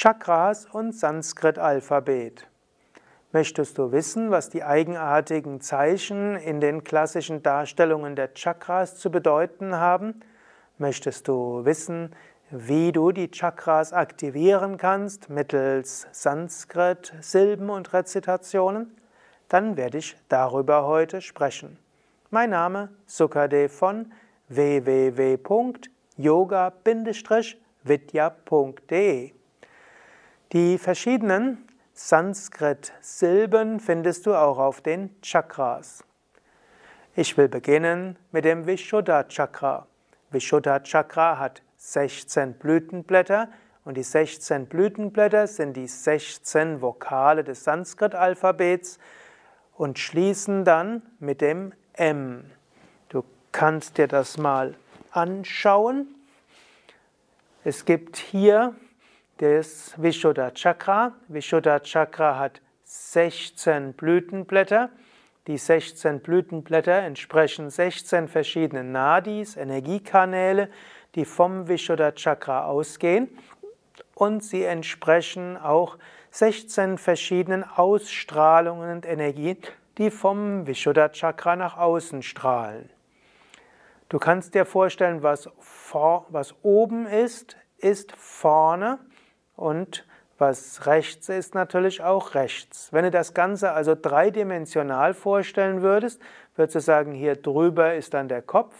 Chakras und Sanskrit-Alphabet. Möchtest du wissen, was die eigenartigen Zeichen in den klassischen Darstellungen der Chakras zu bedeuten haben? Möchtest du wissen, wie du die Chakras aktivieren kannst mittels Sanskrit, Silben und Rezitationen? Dann werde ich darüber heute sprechen. Mein Name Sukadev von www.yoga-vidya.de die verschiedenen Sanskrit-Silben findest du auch auf den Chakras. Ich will beginnen mit dem Vishuddha-Chakra. Vishuddha-Chakra hat 16 Blütenblätter und die 16 Blütenblätter sind die 16 Vokale des Sanskrit-Alphabets und schließen dann mit dem M. Du kannst dir das mal anschauen. Es gibt hier das Vishuddha Chakra. Vishuddha Chakra hat 16 Blütenblätter. Die 16 Blütenblätter entsprechen 16 verschiedenen Nadis, Energiekanäle, die vom Vishuddha Chakra ausgehen. Und sie entsprechen auch 16 verschiedenen Ausstrahlungen und Energien, die vom Vishuddha Chakra nach außen strahlen. Du kannst dir vorstellen, was, vor, was oben ist, ist vorne und was rechts ist, natürlich auch rechts. Wenn du das Ganze also dreidimensional vorstellen würdest, würdest du sagen, hier drüber ist dann der Kopf,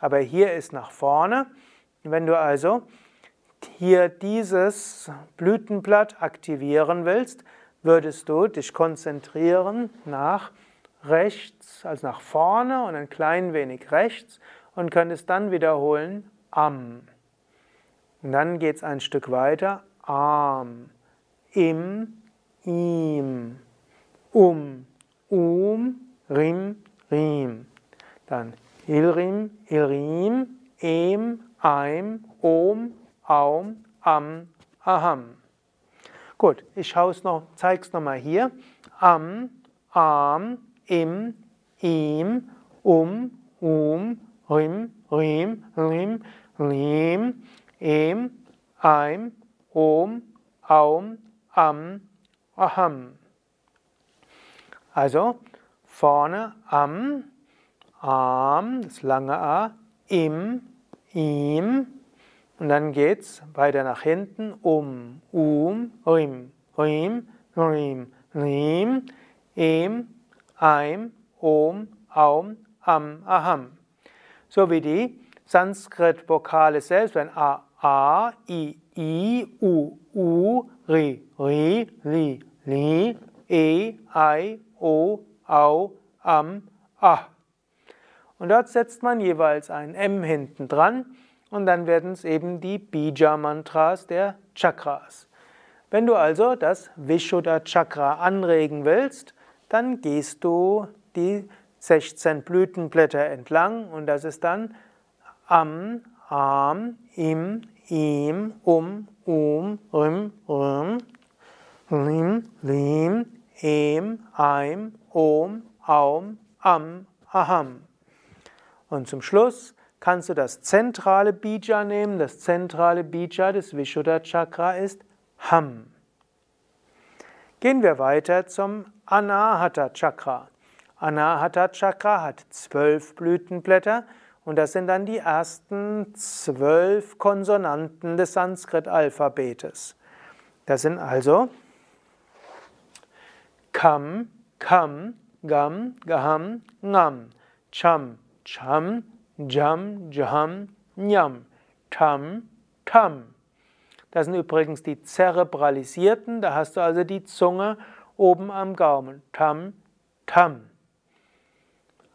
aber hier ist nach vorne. Wenn du also hier dieses Blütenblatt aktivieren willst, würdest du dich konzentrieren nach rechts, also nach vorne und ein klein wenig rechts und könntest dann wiederholen am. Und dann geht es ein Stück weiter Arm, im, ihm, um, um, rim, rim. Dann ilrim, ilrim, em, eim, om, aum, am, aham. Gut, ich noch, zeige es nochmal hier. Am, am, im, ihm, um, um, rim, rim, rim, rim, em, eim, Om, Aum, Am, Aham. Also vorne Am, Am, das lange A, Im, Im und dann geht's weiter nach hinten Um, Um, Rim, Rim, Rim, Rim, Em, Aim, Om, Aum, Am, Aham. So wie die Sanskrit-Vokale selbst, wenn A, A, I, I, U, U, Ri, Ri, Li, Li, E, I, O, Au, Am, A. Und dort setzt man jeweils ein M hinten dran und dann werden es eben die Bija-Mantras der Chakras. Wenn du also das Vishuddha-Chakra anregen willst, dann gehst du die 16 Blütenblätter entlang und das ist dann Am, Am, Im, im, um, um, rim, rim, lim, lim, em, eim, om, aum, am, aham. Und zum Schluss kannst du das zentrale Bija nehmen. Das zentrale Bija des Vishuddha Chakra ist Ham. Gehen wir weiter zum Anahata Chakra. Anahata Chakra hat zwölf Blütenblätter und das sind dann die ersten zwölf Konsonanten des Sanskrit-Alphabetes. Das sind also Kam, Kam, Gam, Gaham, Ngam, Cham, Cham, Jam, Jam, Nyam, Tam, Tam. Das sind übrigens die zerebralisierten, da hast du also die Zunge oben am Gaumen. Tam, Tam.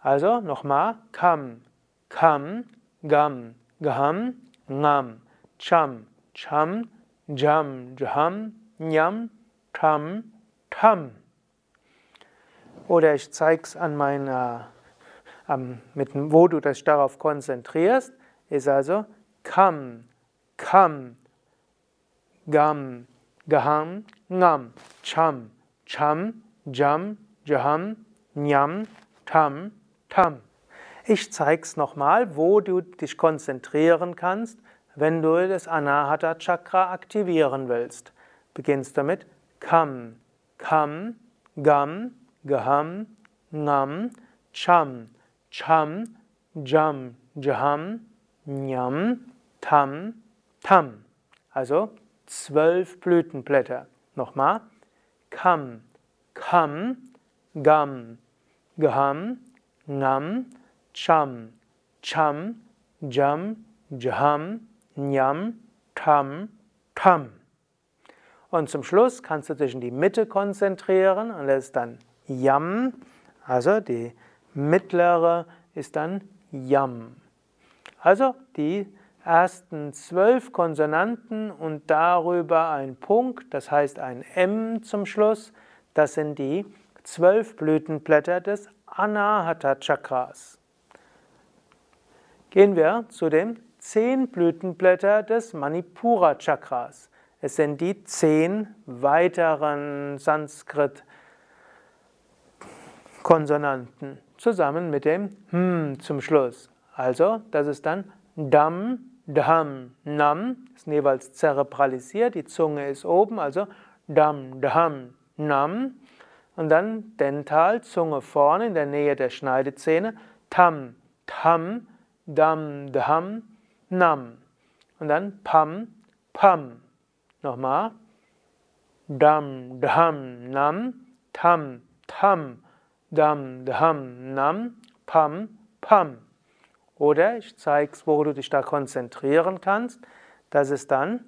Also nochmal, Kam, Kam, Gam, Gaham, Ngam, Cham, Cham, Jam, Jaham, Nyam, Tam, Tam. Oder ich zeige es an meiner, ähm, mit, wo du dich darauf konzentrierst, ist also Kam, Kam, Gam, Gaham, Ngam, Cham, Cham, Jam, Jaham, Nyam, Tam, Tam. Ich zeige es nochmal, wo du dich konzentrieren kannst, wenn du das Anahata Chakra aktivieren willst. beginnst damit Kam, Kam, Gam, Gaham, Ngam, Cham, Cham, Jam, Jaham, Nyam, Tam, Tam. Also zwölf Blütenblätter. Nochmal. Kam, Kam, Gam, Gaham, Ngam, Cham, Cham, Jam, Jaham, Nyam, Tam, Tam. Und zum Schluss kannst du dich in die Mitte konzentrieren und das ist dann Yam. Also die mittlere ist dann Yam. Also die ersten zwölf Konsonanten und darüber ein Punkt, das heißt ein M zum Schluss, das sind die zwölf Blütenblätter des Anahata Chakras. Gehen wir zu den zehn Blütenblätter des Manipura Chakras. Es sind die zehn weiteren Sanskrit-Konsonanten zusammen mit dem Hm zum Schluss. Also, das ist dann Dam, Dham, Nam. Ist jeweils zerebralisiert, die Zunge ist oben, also Dam, Dham, Nam. Und dann dental, Zunge vorne in der Nähe der Schneidezähne, Tam, Tam, Dam, Dham, Nam. Und dann Pam, Pam. Nochmal. Dam, Dham, Nam, Tam, Tam, Dam, Dham, Nam, Pam, Pam. Oder ich zeige es, wo du dich da konzentrieren kannst. Das ist dann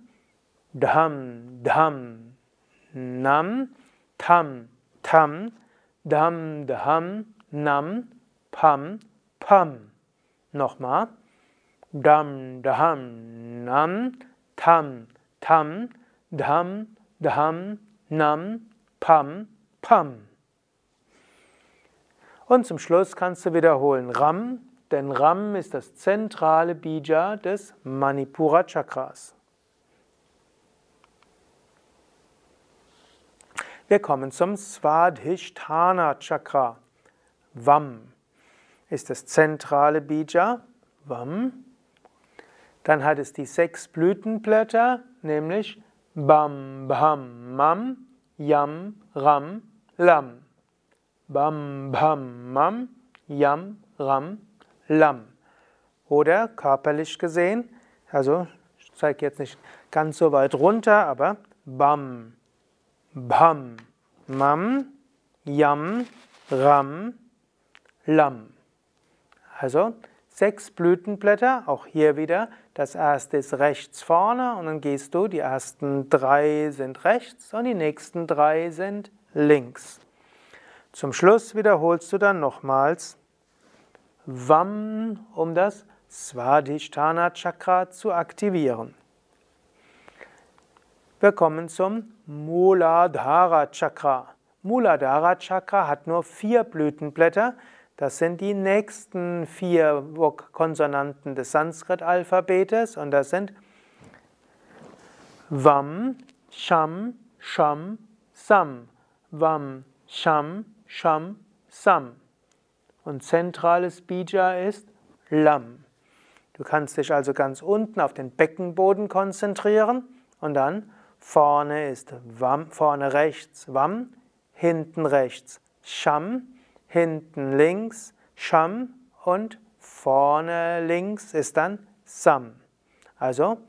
Dham, Dham, Nam, Tam, Tam, Dham, Dham, Nam, Pam, Pam. Nochmal. Dham, Dham, Nam, Tam, Tam, Dham, Dham, Nam, Pam, Pam. Und zum Schluss kannst du wiederholen Ram, denn Ram ist das zentrale Bija des Manipura Chakras. Wir kommen zum Svadhisthana Chakra. Vam ist das zentrale Bija. Vam. Dann hat es die sechs Blütenblätter, nämlich Bam, Bham, Mam, Yam, Ram, Lam. Bam, Bham, Mam, Yam, Ram, Lam. Oder körperlich gesehen, also ich zeige jetzt nicht ganz so weit runter, aber Bam, Bham, Mam, Yam, Ram, Lam. Also sechs Blütenblätter, auch hier wieder. Das erste ist rechts vorne und dann gehst du, die ersten drei sind rechts und die nächsten drei sind links. Zum Schluss wiederholst du dann nochmals Vam, um das Svadhisthana Chakra zu aktivieren. Wir kommen zum Muladhara Chakra. Muladhara Chakra hat nur vier Blütenblätter. Das sind die nächsten vier Konsonanten des Sanskrit-Alphabetes und das sind Vam, Sham, Sham, Sam. Vam, Sham, Sham, Sam. Und zentrales Bija ist Lam. Du kannst dich also ganz unten auf den Beckenboden konzentrieren und dann Vorne ist Wam, vorne rechts Wam, hinten rechts Sham, hinten links Sham und vorne links ist dann Sam. Also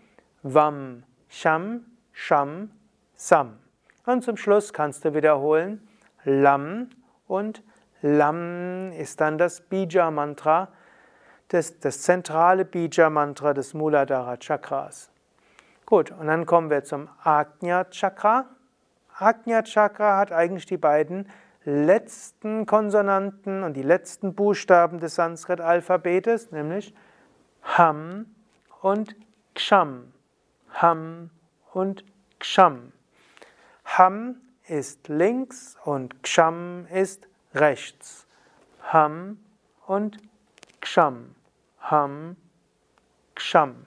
Wam, Sham, Sham, Sam. Und zum Schluss kannst du wiederholen Lam und Lam ist dann das Bija-Mantra, das, das zentrale Bija-Mantra des Muladhara Chakras. Gut, und dann kommen wir zum Ajna Chakra. Ajna Chakra hat eigentlich die beiden letzten Konsonanten und die letzten Buchstaben des Sanskrit-Alphabetes, nämlich Ham und Ksham. Ham und Ksham. Ham ist links und Ksham ist rechts. Ham und Ksham. Ham, Ksham.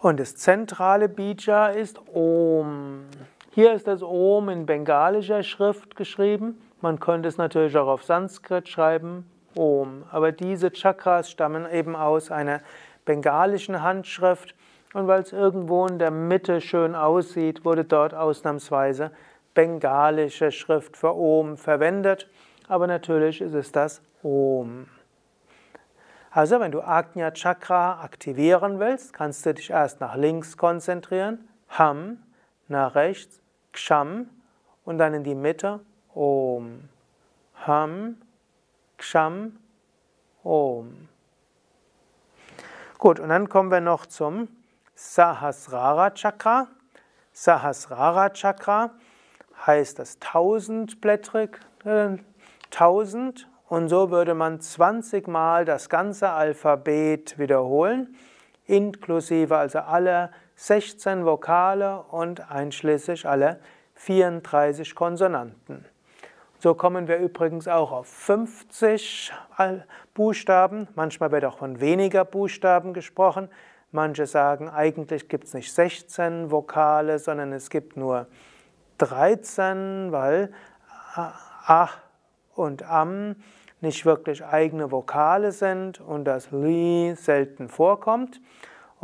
Und das zentrale Bija ist Om. Hier ist das Om in bengalischer Schrift geschrieben. Man könnte es natürlich auch auf Sanskrit schreiben, Om. Aber diese Chakras stammen eben aus einer bengalischen Handschrift und weil es irgendwo in der Mitte schön aussieht, wurde dort ausnahmsweise bengalische Schrift für Om verwendet, aber natürlich ist es das Om. Also, wenn du Agnya Chakra aktivieren willst, kannst du dich erst nach links konzentrieren, Ham, nach rechts, Ksham und dann in die Mitte Om. Ham, Ksham, Om. Gut, und dann kommen wir noch zum Sahasrara Chakra. Sahasrara Chakra heißt das tausendblättrig, äh, tausend und so würde man 20 Mal das ganze Alphabet wiederholen, inklusive also alle 16 Vokale und einschließlich alle 34 Konsonanten. So kommen wir übrigens auch auf 50 Buchstaben. Manchmal wird auch von weniger Buchstaben gesprochen. Manche sagen, eigentlich gibt es nicht 16 Vokale, sondern es gibt nur 13, weil A und Am nicht wirklich eigene Vokale sind und das Li selten vorkommt.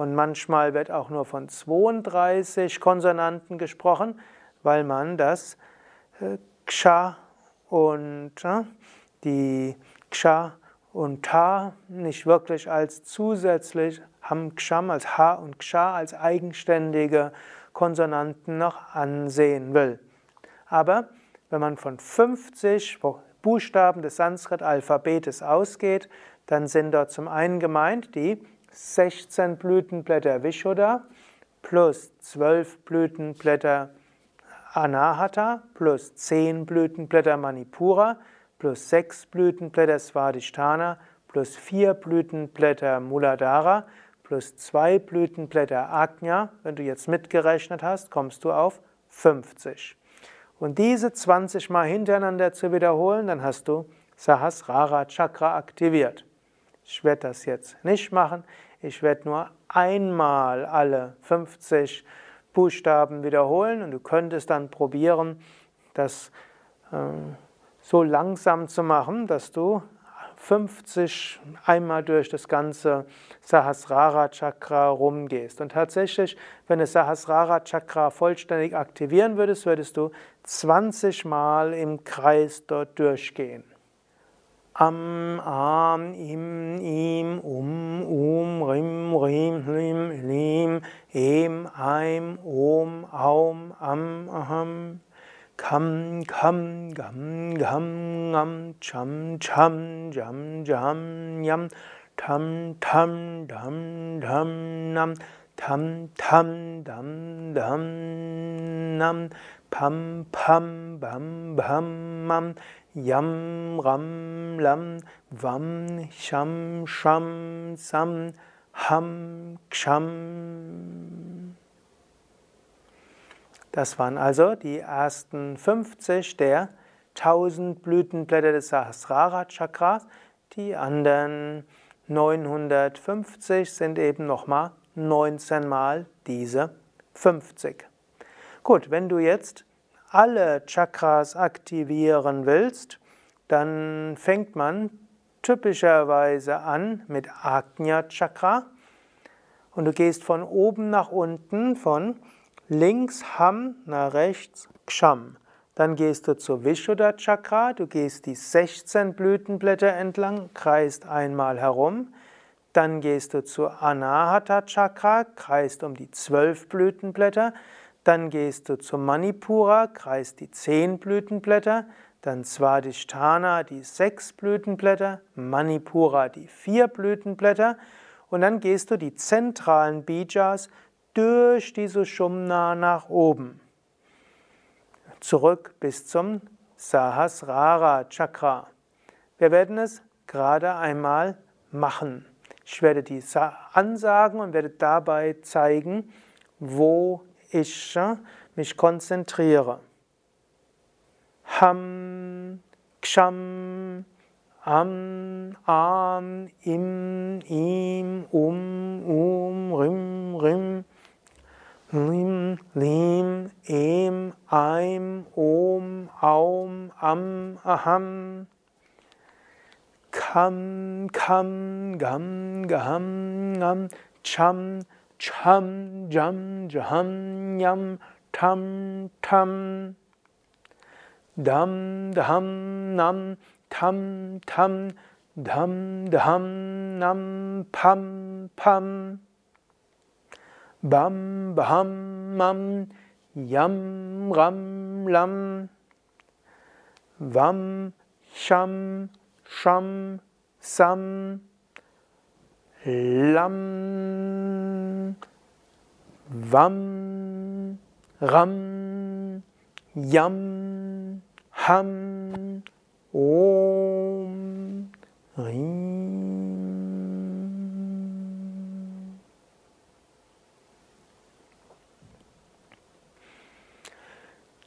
Und manchmal wird auch nur von 32 Konsonanten gesprochen, weil man das äh, Ksha und äh, die Ksha und Ta nicht wirklich als zusätzlich Ham Ksham als H und Ksha als eigenständige Konsonanten noch ansehen will. Aber wenn man von 50 Buchstaben des Sanskrit-Alphabetes ausgeht, dann sind dort zum einen gemeint die 16 Blütenblätter Vishuddha plus 12 Blütenblätter Anahata plus 10 Blütenblätter Manipura plus 6 Blütenblätter Svadhisthana plus 4 Blütenblätter Muladhara plus 2 Blütenblätter Agnya. Wenn du jetzt mitgerechnet hast, kommst du auf 50. Und diese 20 Mal hintereinander zu wiederholen, dann hast du Sahasrara Chakra aktiviert. Ich werde das jetzt nicht machen. Ich werde nur einmal alle 50 Buchstaben wiederholen und du könntest dann probieren, das äh, so langsam zu machen, dass du 50 einmal durch das ganze Sahasrara Chakra rumgehst. Und tatsächlich, wenn du Sahasrara Chakra vollständig aktivieren würdest, würdest du 20 Mal im Kreis dort durchgehen. Am, Am, Im, Im, Um, Um, Rim, Rim, Lim, Lim, Em, Eim, Om, Aum, Am, Aham. Kam, kam, gam, gam, gam, cham, cham, jam, jam, yam, tam, tam, dam, dam, nam, tam, tam, dam, dam, nam, pam, pam, bam, bam, mam, yam, ram, lam, vam, sham, sham, sam, ham, ksham. Das waren also die ersten 50 der 1000 Blütenblätter des Sahasrara Chakras. Die anderen 950 sind eben nochmal 19 mal diese 50. Gut, wenn du jetzt alle Chakras aktivieren willst, dann fängt man typischerweise an mit Agnya Chakra und du gehst von oben nach unten von links Ham, nach rechts Ksham. Dann gehst du zur Vishuddha Chakra, du gehst die 16 Blütenblätter entlang, kreist einmal herum. Dann gehst du zur Anahata Chakra, kreist um die 12 Blütenblätter. Dann gehst du zur Manipura, kreist die 10 Blütenblätter. Dann Svadhisthana, die 6 Blütenblätter. Manipura, die 4 Blütenblätter. Und dann gehst du die zentralen Bijas durch die Sushumna nach oben. Zurück bis zum Sahasrara Chakra. Wir werden es gerade einmal machen. Ich werde die ansagen und werde dabei zeigen, wo ich mich konzentriere. Ham, Ksham, Am, Am, Im, Im, Um, Um, Rim, Rim. Lim, Lim, Em, Eim, Om, Aum, Am, Aham. Kam, Kam, Gam, Gam, Gam, Cham, Cham, Jam, Jaham, Yam, Tam, Tam. Dam, Dam, Nam, Tam, Tam, Dam, Dam, Nam, Pam, Pam. Bam, Baham, Mam, Yam, Ram, Lam. Vam, Sham, Sham, Sam, Lam, Vam, Ram, Yam, Ham, Om, Rim.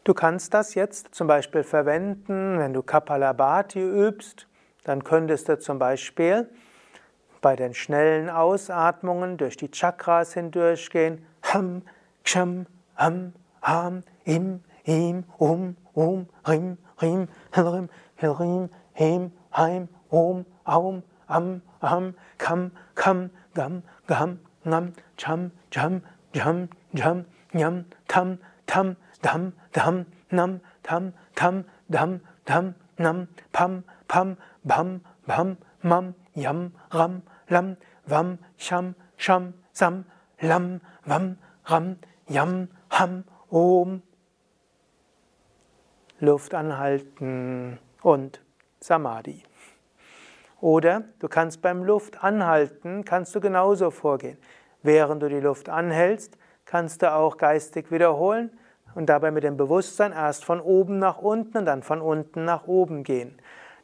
Du kannst das jetzt zum Beispiel verwenden, wenn du Kapalabhati übst, dann könntest du zum Beispiel bei den schnellen Ausatmungen durch die Chakras hindurchgehen. Ham, Ksham, Ham, Ham, Im, Im, Um, Um, Rim, Rim, Hilrim, Hilrim, Hem, Heim, Om, Aum, Am, Aham, Kam, Kam, Gam, Gam, Ngam, Cham, Jam, Jam, Jam, Nyam, Tam, Tam, Dam, Dam, Nam, Tam, Tam, Dam, Dam, Nam, Pam, Pam, Bam, Bam, Mam, Yam, Ram, Lam, Vam, Sham, Sham, Sam, Lam, Vam, Ram, Yam, Ham, Om. Luft anhalten und Samadhi. Oder du kannst beim Luft anhalten, kannst du genauso vorgehen. Während du die Luft anhältst, kannst du auch geistig wiederholen und dabei mit dem Bewusstsein erst von oben nach unten und dann von unten nach oben gehen.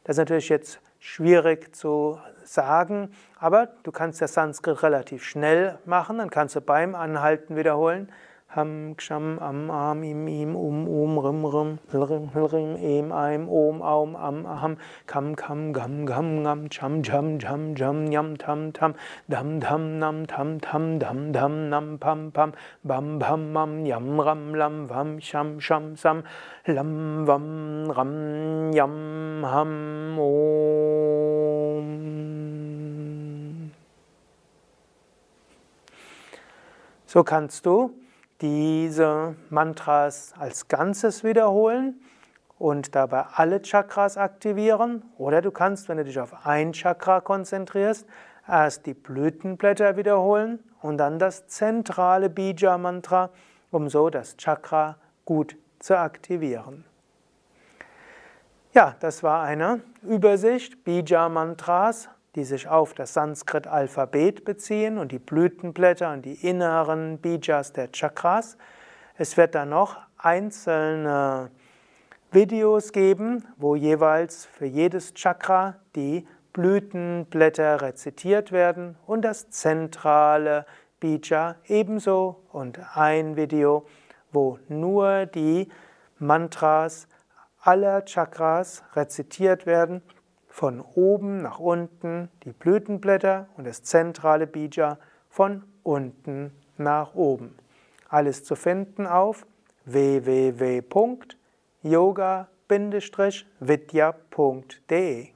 Das ist natürlich jetzt schwierig zu sagen, aber du kannst das Sanskrit relativ schnell machen, dann kannst du beim Anhalten wiederholen. Ham, Ksham, Am, Am, Im, Im, Um, Um, Rim, Rim, Hilrim, Hilrim, Em, Eim, Om, Aum, Am, Aham, Kam, Kam, Gam, Gam, Ngam, Cham, Jam, Jam, Jam, Nyam, Tam, Tam, Dam, Dam, Nam, Tam, Tam, Dam, Dam, Nam, Pam, Pam, Bam, Bam, Mam, Yam, Ram, Lam, Vam, Sham, Sham, Sam, Lam, Vam, Ram, Yam, Ham, Om. So kannst du diese Mantras als Ganzes wiederholen und dabei alle Chakras aktivieren. Oder du kannst, wenn du dich auf ein Chakra konzentrierst, erst die Blütenblätter wiederholen und dann das zentrale Bija-Mantra, um so das Chakra gut zu aktivieren. Ja, das war eine Übersicht Bija-Mantras die sich auf das Sanskrit-Alphabet beziehen und die Blütenblätter und die inneren Bijas der Chakras. Es wird dann noch einzelne Videos geben, wo jeweils für jedes Chakra die Blütenblätter rezitiert werden und das zentrale Bija ebenso und ein Video, wo nur die Mantras aller Chakras rezitiert werden von oben nach unten die Blütenblätter und das zentrale Bija von unten nach oben. Alles zu finden auf www.yoga-vidya.de